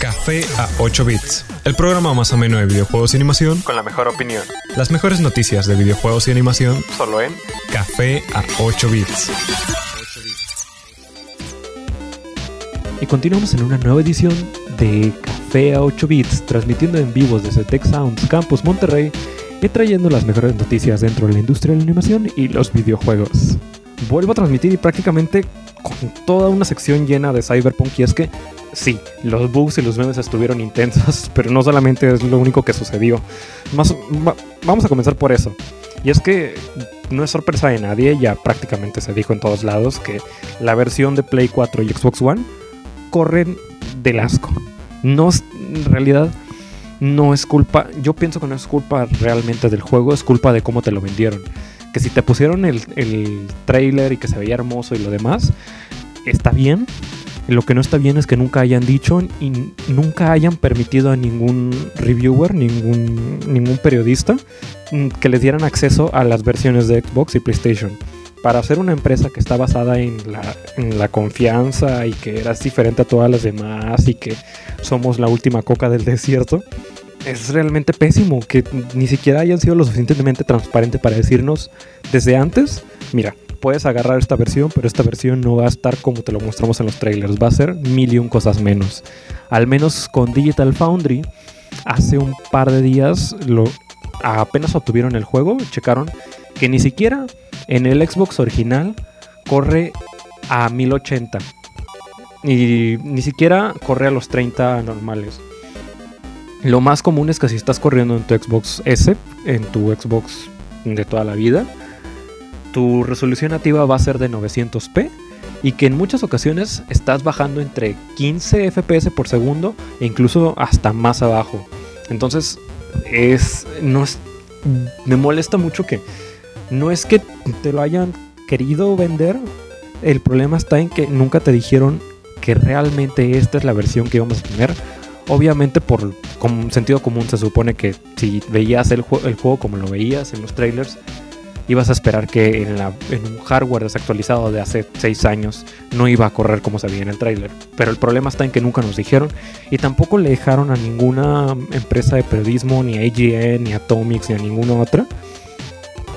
Café a 8 bits, el programa más ameno de videojuegos y animación con la mejor opinión. Las mejores noticias de videojuegos y animación Solo en Café a 8 bits. Y continuamos en una nueva edición de Café a 8 bits, transmitiendo en vivo desde Tech Sounds Campus Monterrey y trayendo las mejores noticias dentro de la industria de la animación y los videojuegos. Vuelvo a transmitir y prácticamente con toda una sección llena de Cyberpunk y es que sí, los bugs y los memes estuvieron intensos, pero no solamente es lo único que sucedió. Más, va- vamos a comenzar por eso. Y es que no es sorpresa de nadie, ya prácticamente se dijo en todos lados que la versión de Play 4 y Xbox One corren del asco. No, en realidad no es culpa, yo pienso que no es culpa realmente del juego, es culpa de cómo te lo vendieron. Que si te pusieron el, el trailer y que se veía hermoso y lo demás, está bien. Lo que no está bien es que nunca hayan dicho y nunca hayan permitido a ningún reviewer, ningún, ningún periodista, mm, que les dieran acceso a las versiones de Xbox y PlayStation. Para ser una empresa que está basada en la, en la confianza y que eras diferente a todas las demás y que somos la última coca del desierto, es realmente pésimo que ni siquiera hayan sido lo suficientemente transparente para decirnos desde antes, mira, puedes agarrar esta versión, pero esta versión no va a estar como te lo mostramos en los trailers, va a ser mil y un cosas menos. Al menos con Digital Foundry, hace un par de días apenas obtuvieron el juego, checaron que ni siquiera en el Xbox original corre a 1080 y ni siquiera corre a los 30 normales. Lo más común es que si estás corriendo en tu Xbox S, en tu Xbox de toda la vida, tu resolución nativa va a ser de 900p y que en muchas ocasiones estás bajando entre 15 FPS por segundo e incluso hasta más abajo. Entonces, es no es me molesta mucho que no es que te lo hayan querido vender, el problema está en que nunca te dijeron que realmente esta es la versión que íbamos a tener. Obviamente por sentido común se supone que si veías el juego como lo veías en los trailers, ibas a esperar que en, la- en un hardware desactualizado de hace 6 años no iba a correr como se veía en el trailer. Pero el problema está en que nunca nos dijeron y tampoco le dejaron a ninguna empresa de periodismo, ni a IGN, ni a Atomics, ni a ninguna otra,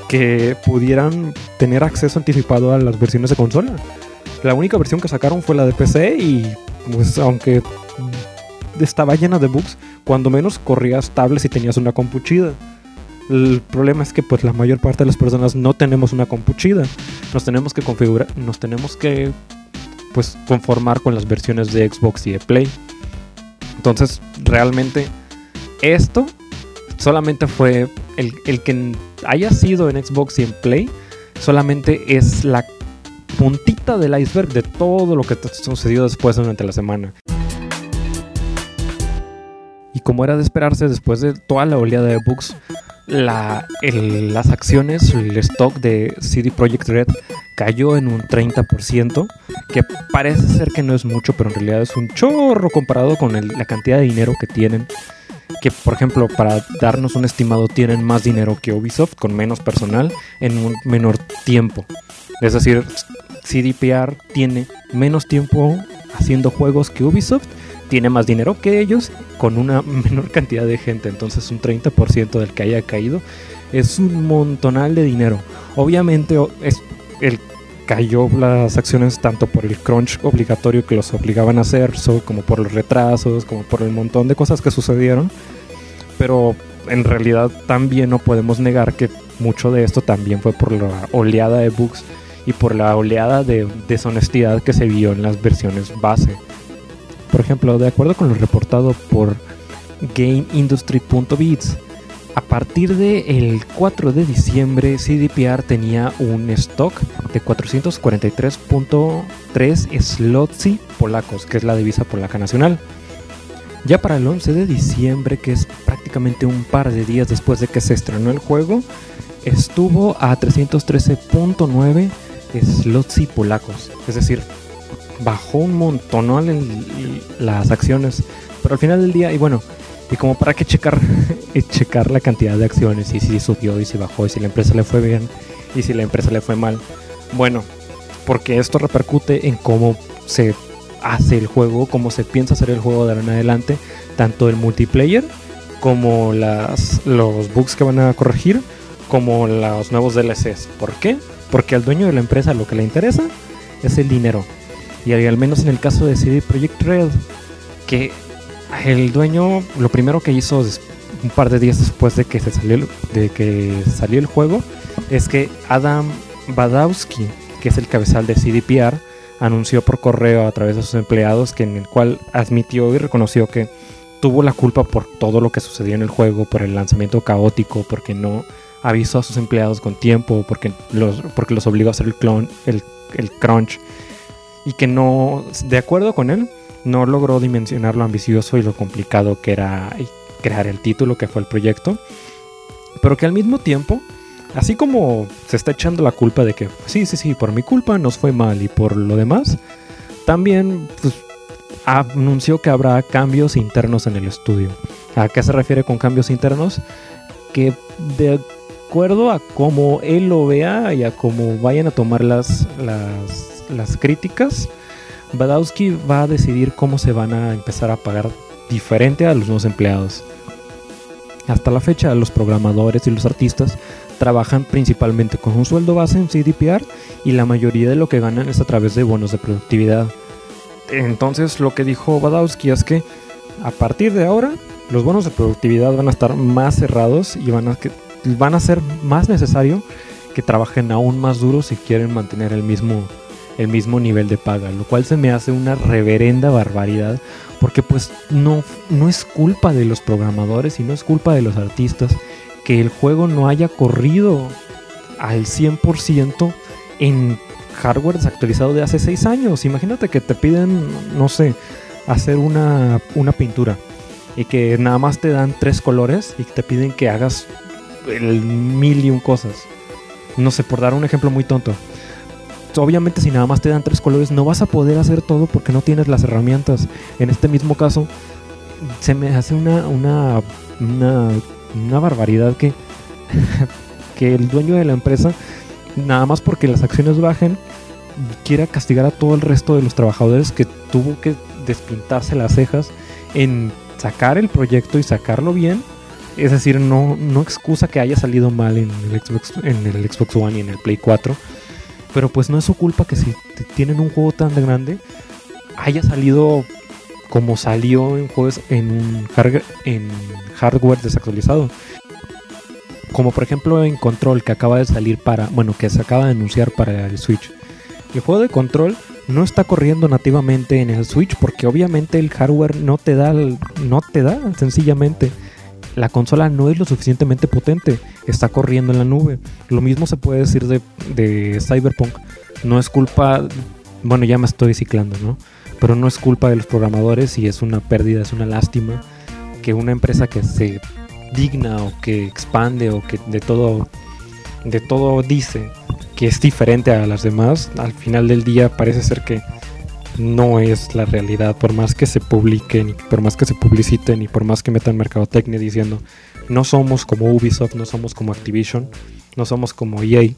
que pudieran tener acceso anticipado a las versiones de consola. La única versión que sacaron fue la de PC y pues aunque estaba llena de bugs, cuando menos corría estable si tenías una compu chida. El problema es que pues la mayor parte de las personas no tenemos una compu chida. Nos tenemos que configurar, nos tenemos que pues conformar con las versiones de Xbox y de Play. Entonces, realmente esto solamente fue el, el que haya sido en Xbox y en Play, solamente es la puntita del iceberg de todo lo que sucedió después durante la semana. Y como era de esperarse, después de toda la oleada de bugs, la- el- las acciones, el stock de CD Projekt Red cayó en un 30%, que parece ser que no es mucho, pero en realidad es un chorro comparado con la cantidad de dinero que tienen. Que, por ejemplo, para darnos un estimado, tienen más dinero que Ubisoft con menos personal en un menor tiempo. Es decir, CDPR tiene menos tiempo haciendo juegos que Ubisoft, tiene más dinero que ellos con una menor cantidad de gente. Entonces, un 30% del que haya caído es un montonal de dinero. Obviamente, es el cayó las acciones tanto por el crunch obligatorio que los obligaban a hacer, como por los retrasos, como por el montón de cosas que sucedieron. Pero en realidad también no podemos negar que mucho de esto también fue por la oleada de bugs y por la oleada de deshonestidad que se vio en las versiones base. Por ejemplo, de acuerdo con lo reportado por GameIndustry.bits, a partir del 4 de diciembre, CDPR tenía un stock de 443.3 slotsi polacos, que es la divisa polaca nacional. Ya para el 11 de diciembre, que es prácticamente un par de días después de que se estrenó el juego, estuvo a 313.9 slotsi polacos. Es decir, bajó un montonal en las acciones. Pero al final del día, y bueno, y como para que checar, y checar la cantidad de acciones, y si subió, y si bajó, y si la empresa le fue bien, y si la empresa le fue mal. Bueno, porque esto repercute en cómo se hace el juego, cómo se piensa hacer el juego de ahora en adelante, tanto el multiplayer como las, los bugs que van a corregir, como los nuevos DLCs. ¿Por qué? Porque al dueño de la empresa lo que le interesa es el dinero. Y al menos en el caso de CD Projekt Red, que el dueño lo primero que hizo un par de días después de que se salió de que salió el juego es que Adam Badowski, que es el cabezal de CDPR, anunció por correo a través de sus empleados que en el cual admitió y reconoció que tuvo la culpa por todo lo que sucedió en el juego, por el lanzamiento caótico, porque no avisó a sus empleados con tiempo, porque los, porque los obligó a hacer el, clon, el, el crunch, y que no, de acuerdo con él, no logró dimensionar lo ambicioso y lo complicado que era crear el título que fue el proyecto, pero que al mismo tiempo, así como se está echando la culpa de que sí, sí, sí, por mi culpa nos fue mal y por lo demás, también pues, anunció que habrá cambios internos en el estudio. ¿A qué se refiere con cambios internos? Que de acuerdo a cómo él lo vea y a cómo vayan a tomar las, las, las críticas, Badowski va a decidir cómo se van a empezar a pagar diferente a los nuevos empleados. Hasta la fecha, los programadores y los artistas trabajan principalmente con un sueldo base en CDPR y la mayoría de lo que ganan es a través de bonos de productividad. Entonces, lo que dijo Badowski es que a partir de ahora, los bonos de productividad van a estar más cerrados y van a, van a ser más necesario que trabajen aún más duro si quieren mantener el mismo el mismo nivel de paga, lo cual se me hace una reverenda barbaridad, porque pues no, no es culpa de los programadores y no es culpa de los artistas que el juego no haya corrido al 100% en hardware desactualizado de hace 6 años. Imagínate que te piden, no sé, hacer una, una pintura y que nada más te dan tres colores y te piden que hagas el mil y un cosas. No sé, por dar un ejemplo muy tonto obviamente si nada más te dan tres colores no vas a poder hacer todo porque no tienes las herramientas. En este mismo caso se me hace una, una, una, barbaridad que, que el dueño de la empresa, nada más porque las acciones bajen, quiera castigar a todo el resto de los trabajadores que tuvo que despintarse las cejas en sacar el proyecto y sacarlo bien. Es decir, no, no excusa que haya salido mal en el, Xbox, en el Xbox One y en el Play 4 pero pues no es su culpa que si tienen un juego tan grande haya salido como salió en juegos en, hardware desactualizado. Como por ejemplo en Control que acaba de salir para, bueno, que se acaba de anunciar para el Switch. El juego de Control no está corriendo nativamente en el Switch porque obviamente el hardware no te da, no te da sencillamente la consola no es lo suficientemente potente, está corriendo en la nube. Lo mismo se puede decir de, Cyberpunk. No es culpa, bueno, ya me estoy ciclando, ¿no? Pero no es culpa de los programadores y es una pérdida, es una lástima que una empresa que se digna o que expande o que de todo de todo dice que es diferente a las demás, al final del día parece ser que no es la realidad, por más que se publiquen, por más que se publiciten y por más que metan mercadotecnia diciendo no somos como Ubisoft, no somos como Activision, no somos como EA,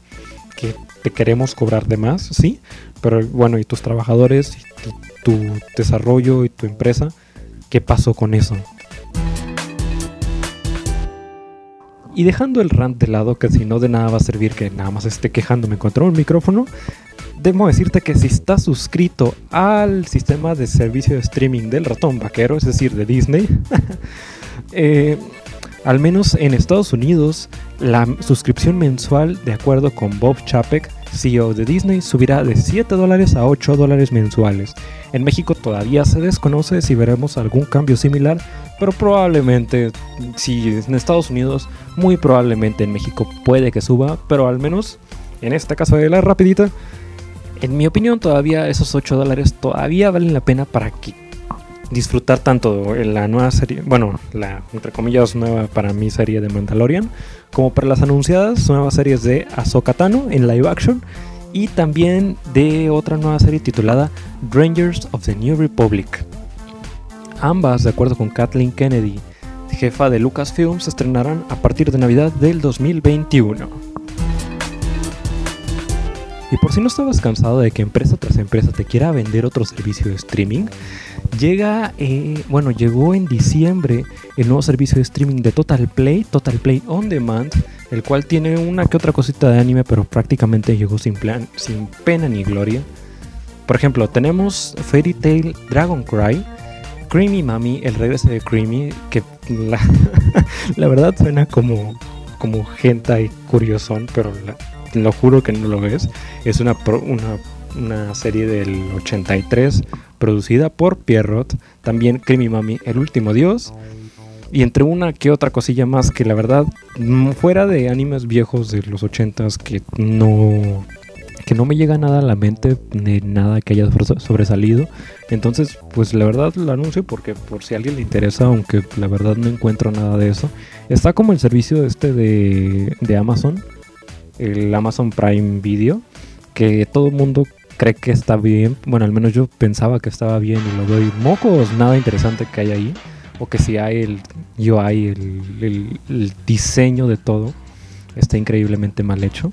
que te queremos cobrar de más, sí, pero bueno, y tus trabajadores, y tu desarrollo y tu empresa, ¿qué pasó con eso? Y dejando el rant de lado, que si no de nada va a servir que nada más esté quejándome contra un micrófono, debo decirte que si estás suscrito al sistema de servicio de streaming del ratón vaquero, es decir, de Disney, eh, al menos en Estados Unidos, la suscripción mensual, de acuerdo con Bob Chapek, CEO de Disney, subirá de 7 dólares a 8 dólares mensuales. En México todavía se desconoce si veremos algún cambio similar, pero probablemente, si en Estados Unidos, muy probablemente en México puede que suba, pero al menos en este caso de la rapidita, en mi opinión, todavía esos 8 dólares todavía valen la pena para que disfrutar tanto la nueva serie, bueno, la entre comillas nueva para mí serie de Mandalorian, como para las anunciadas nuevas series de Ahsoka Tano en live action y también de otra nueva serie titulada Rangers of the New Republic. Ambas, de acuerdo con Kathleen Kennedy, jefa de Lucasfilm, se estrenarán a partir de Navidad del 2021. Y por si no estabas cansado de que empresa tras empresa te quiera vender otro servicio de streaming, llega, eh, bueno, llegó en diciembre el nuevo servicio de streaming de Total Play, Total Play On Demand, el cual tiene una que otra cosita de anime, pero prácticamente llegó sin, plan, sin pena ni gloria. Por ejemplo, tenemos Fairy Tail Dragon Cry, Creamy Mami, el regreso de Creamy, que la, la verdad suena como, como y curiosón, pero lo juro que no lo es. Es una, una, una, serie del 83 producida por Pierrot, también Creamy Mami, el último dios. Y entre una que otra cosilla más que la verdad, mm, fuera de animes viejos de los 80s que no que no me llega nada a la mente de nada que haya sobresalido. Entonces, pues la verdad lo anuncio porque por si a alguien le interesa, aunque la verdad no encuentro nada de eso. Está como el servicio este de, de Amazon, el Amazon Prime Video, que todo el mundo cree que está bien. Bueno, al menos yo pensaba que estaba bien y lo doy mocos, nada interesante que hay ahí. O que si hay el UI, el, el diseño de todo, está increíblemente mal hecho.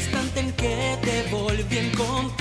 Instante en que te volví a encontrar,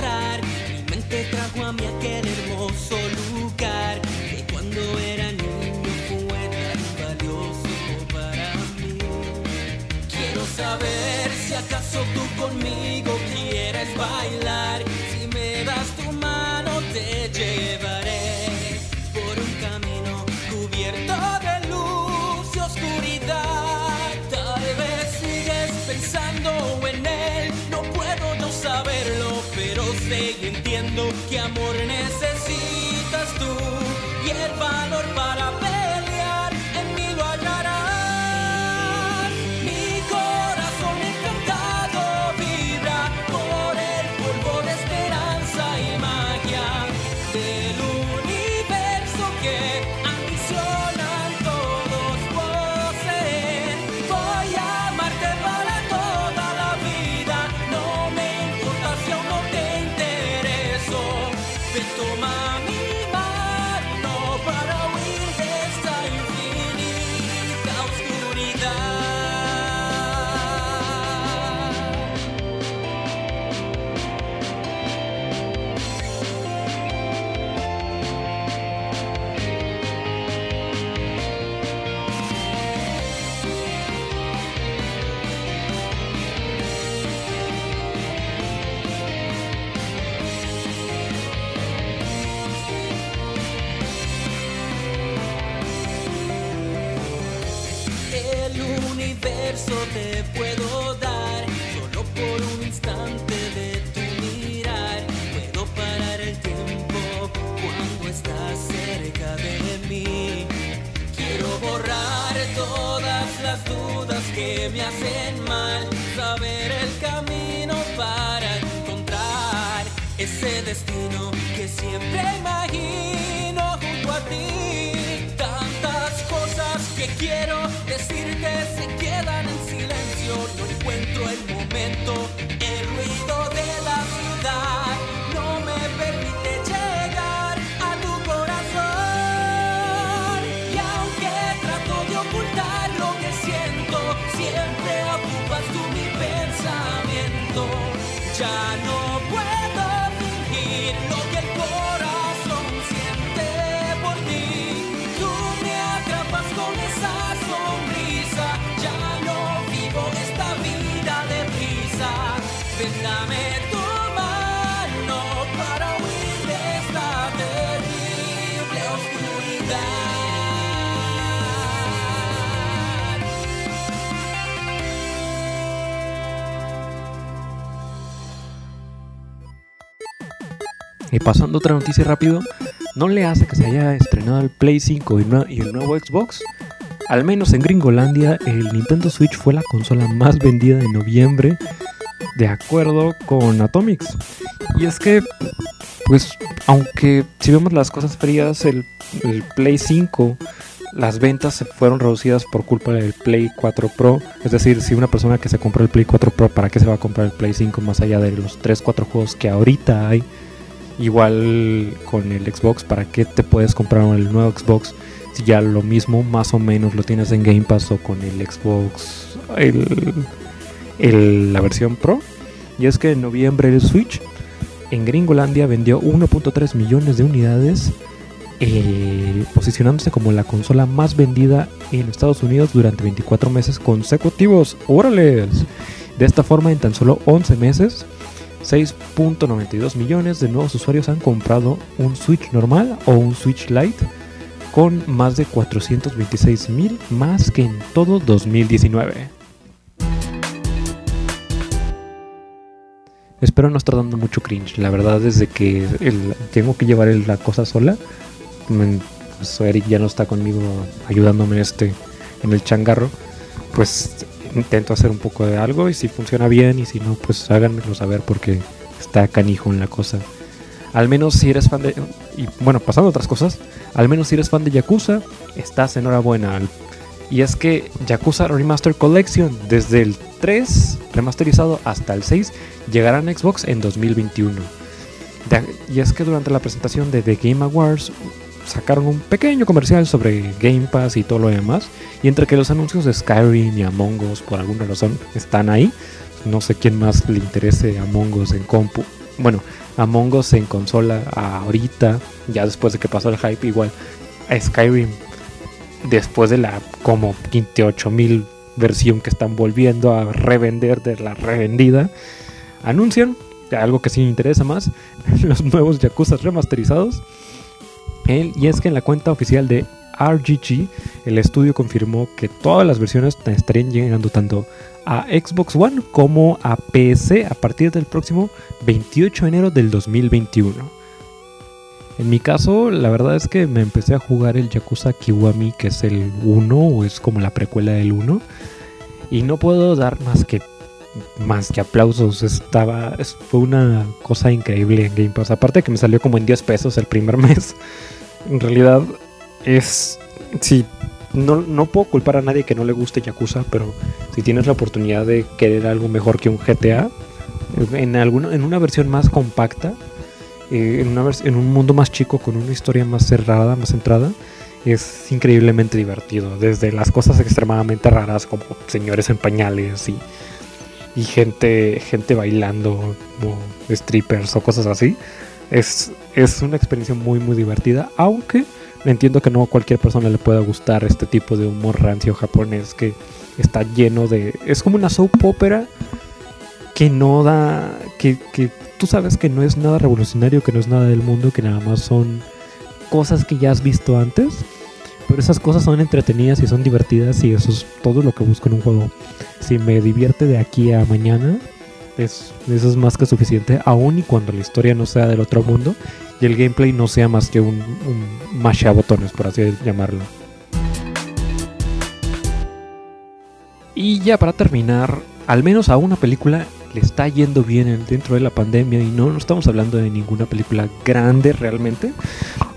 universo te puedo dar solo por un instante de tu mirar. Puedo parar el tiempo cuando estás cerca de mí. Quiero borrar todas las dudas que me hacen mal. Saber el camino para encontrar ese destino que siempre imagino junto a ti. Que quiero decirte se quedan en silencio. No encuentro el Y pasando otra noticia rápido, ¿no le hace que se haya estrenado el Play 5 y, el nuevo Xbox? Al menos en Gringolandia, el Nintendo Switch fue la consola más vendida de noviembre, de acuerdo con Atomics. Y es que, pues, aunque si vemos las cosas frías, el, el Play 5, las ventas se fueron reducidas por culpa del Play 4 Pro. Es decir, si una persona que se compró el Play 4 Pro, ¿para qué se va a comprar el Play 5 más allá de los 3, 4 juegos que ahorita hay? Igual con el Xbox, ¿para qué te puedes comprar el nuevo Xbox si ya lo mismo más o menos lo tienes en Game Pass o con el Xbox, el, el- la versión Pro? Y es que en noviembre el Switch en Gringolandia vendió 1.3 millones de unidades, eh, posicionándose como la consola más vendida en Estados Unidos durante 24 meses consecutivos. ¡Órales! De esta forma, en tan solo 11 meses, 6.92 millones de nuevos usuarios han comprado un Switch normal o un Switch Lite con más de 426 mil más que en todo 2019. Espero no estar dando mucho cringe. La verdad, desde que tengo que llevar la cosa sola, me- pues Eric ya no está conmigo ayudándome este en el changarro. Pues intento hacer un poco de algo y si funciona bien y si no, pues háganmelo saber porque está canijo en la cosa. Al menos si eres fan de... Y bueno, pasando a otras cosas, al menos si eres fan de Yakuza, estás enhorabuena. Y es que Yakuza Remaster Collection, desde el 3 remasterizado hasta el 6, llegará en Xbox en 2021. De- y es que durante la presentación de The Game Awards sacaron un pequeño comercial sobre Game Pass y todo lo demás. Y entre que los anuncios de Skyrim y Among Us por alguna razón están ahí, no sé quién más le interese Among Us en compu. Bueno, Among Us en consola ahorita, ya después de que pasó el hype, igual a Skyrim, después de la como 28 mil versión que están volviendo a revender de la revendida, anuncian algo que sí interesa más, los nuevos Yakuza remasterizados. Y es que en la cuenta oficial de RGG, el estudio confirmó que todas las versiones estarían llegando tanto a Xbox One como a PC a partir del próximo 28 de enero del 2021. En mi caso, la verdad es que me empecé a jugar el Yakuza Kiwami, que es el 1 o es como la precuela del 1. Y no puedo dar más que más que aplausos. Estaba, fue una cosa increíble en Game Pass. Aparte que me salió como en 10 pesos el primer mes. En realidad es, sí, no, no puedo culpar a nadie que no le guste Yakuza, pero si tienes la oportunidad de querer algo mejor que un GTA, en, alguna, en una versión más compacta, eh, en, una en un mundo más chico, con una historia más cerrada, más centrada, es increíblemente divertido. Desde las cosas extremadamente raras como señores en pañales y, y gente, gente bailando, como strippers o cosas así. Es, es una experiencia muy muy divertida, aunque entiendo que no a cualquier persona le pueda gustar este tipo de humor rancio japonés que está lleno de... Es como una soap opera que no da... Que, que tú sabes que no es nada revolucionario, que no es nada del mundo, que nada más son cosas que ya has visto antes. Pero esas cosas son entretenidas y son divertidas y eso es todo lo que busco en un juego. Si me divierte de aquí a mañana, es, eso es más que suficiente, aun y cuando la historia no sea del otro mundo y el gameplay no sea más que un, un masha botones, por así llamarlo. Y ya para terminar, al menos a una película le está yendo bien dentro de la pandemia y no, estamos hablando de ninguna película grande realmente,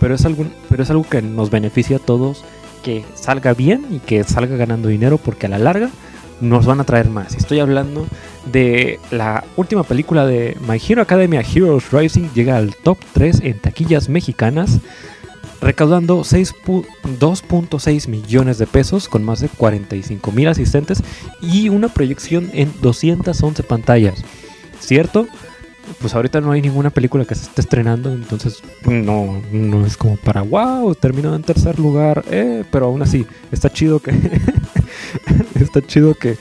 pero es, algo, pero es algo que nos beneficia a todos que salga bien y que salga ganando dinero porque a la larga nos van a traer más. Estoy hablando de la última película de My Hero Academia Heroes Rising, llega al top 3 en taquillas mexicanas, recaudando 2.6 millones de pesos con más de 45 mil asistentes y una proyección en 211 pantallas. ¿Cierto? Pues ahorita no hay ninguna película que se esté estrenando, entonces no, no es como para wow, terminó en tercer lugar, eh, pero aún así está chido que está chido que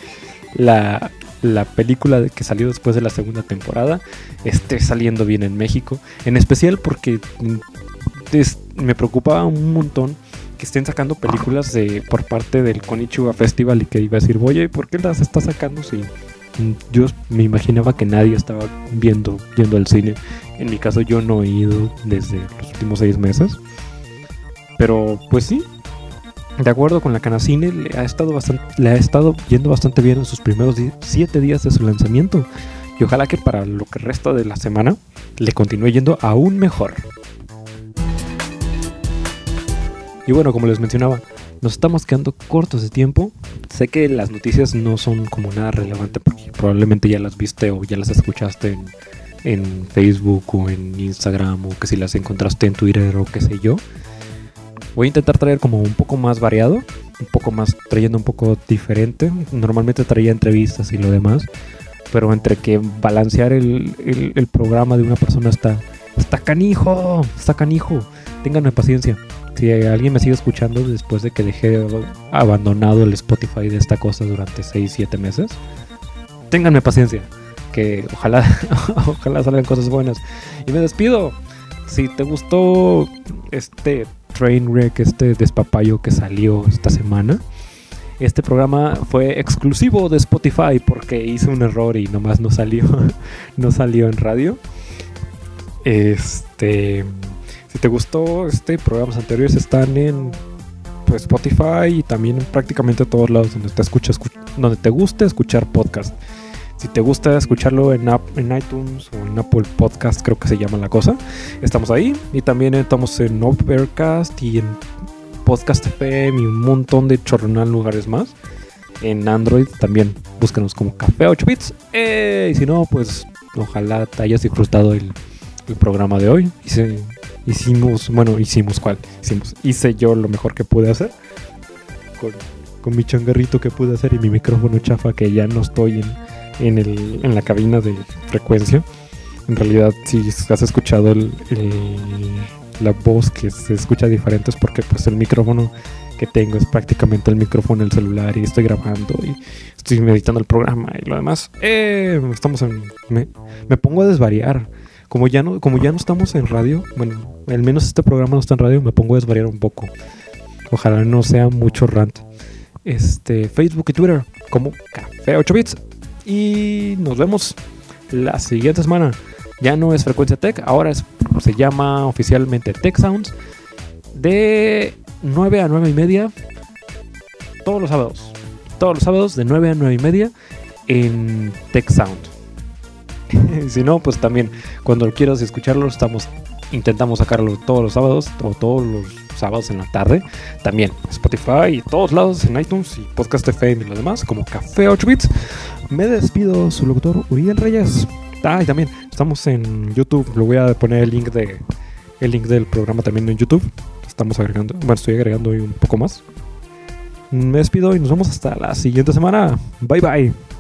la, la película que salió después de la segunda temporada esté saliendo bien en México. En especial porque mm, me preocupaba un montón que estén sacando películas de por parte del Konichiwa Festival y que iba a decir, oye, ¿por qué las está sacando si mm, yo me imaginaba que nadie estaba viendo, viendo el cine? En mi caso yo no he ido desde los últimos seis meses. Pero pues sí, de acuerdo con la Canacine, le ha estado, bastante, le ha estado yendo bastante bien en sus primeros 7 días de su lanzamiento. Y ojalá que para lo que resta de la semana le continúe yendo aún mejor. Y bueno, como les mencionaba, nos estamos quedando cortos de tiempo. Sé que las noticias no son como nada relevante porque probablemente ya las viste o ya las escuchaste en, en Facebook o en Instagram o que si las encontraste en Twitter o qué sé yo. Voy a intentar traer como un poco más variado, un poco más trayendo un poco diferente. Normalmente traía entrevistas y lo demás, pero entre que balancear el, programa de una persona está, está canijo, está canijo. Ténganme paciencia. Si alguien me sigue escuchando después de que dejé abandonado el Spotify de esta cosa durante 6-7 meses, ténganme paciencia. Que ojalá, ojalá salgan cosas buenas. Y me despido. Si te gustó este Trainwreck, este despapayo que salió esta semana. Este programa fue exclusivo de Spotify porque hice un error y nomás no salió, no salió en radio. Este, si te gustó, este programas anteriores están en pues, Spotify y también en prácticamente todos lados donde te escuchas, donde te guste escuchar podcast. Si te gusta escucharlo en, en iTunes o en Apple Podcast, creo que se llama la cosa, estamos ahí. Y también estamos en Overcast y en Podcast FM y un montón de chorronal lugares más. En Android también búscanos como Café 8 Bits. Eh, y si no, pues ojalá te hayas disfrutado el, programa de hoy. hicimos, bueno, hicimos cuál. Hicimos, hice yo lo mejor que pude hacer. Con, con mi changarrito que pude hacer y mi micrófono chafa que ya no estoy en en, el, en la cabina de frecuencia. En realidad, si has escuchado el, el- la voz que se escucha diferente es porque pues el micrófono que tengo es prácticamente el micrófono del celular y estoy grabando y estoy meditando el programa y lo demás. Eh, estamos en... Me, me pongo a desvariar. Como ya, no, como ya no estamos en radio, bueno, al menos este programa no está en radio, me pongo a desvariar un poco. Ojalá no sea mucho rant. Este, Facebook y Twitter como Café 8 Bits. Y nos vemos la siguiente semana. Ya no es Frecuencia Tech, ahora se llama oficialmente Tech Sounds. De 9 a 9 y media. Todos los sábados. Todos los sábados de 9 a 9 y media en Tech Sound. si no, pues también cuando quieras escucharlo, estamos intentamos sacarlo todos los sábados o todos los sábados en la tarde. También Spotify y todos lados en iTunes y Podcast FM y lo demás, como Café 8 Bits. Me despido, su locutor Uriel Reyes. Ah, y también estamos en YouTube. Le voy a poner el link de el link del programa también en YouTube. Estamos agregando, bueno, estoy agregando hoy un poco más. Me despido y nos vemos hasta la siguiente semana. Bye bye.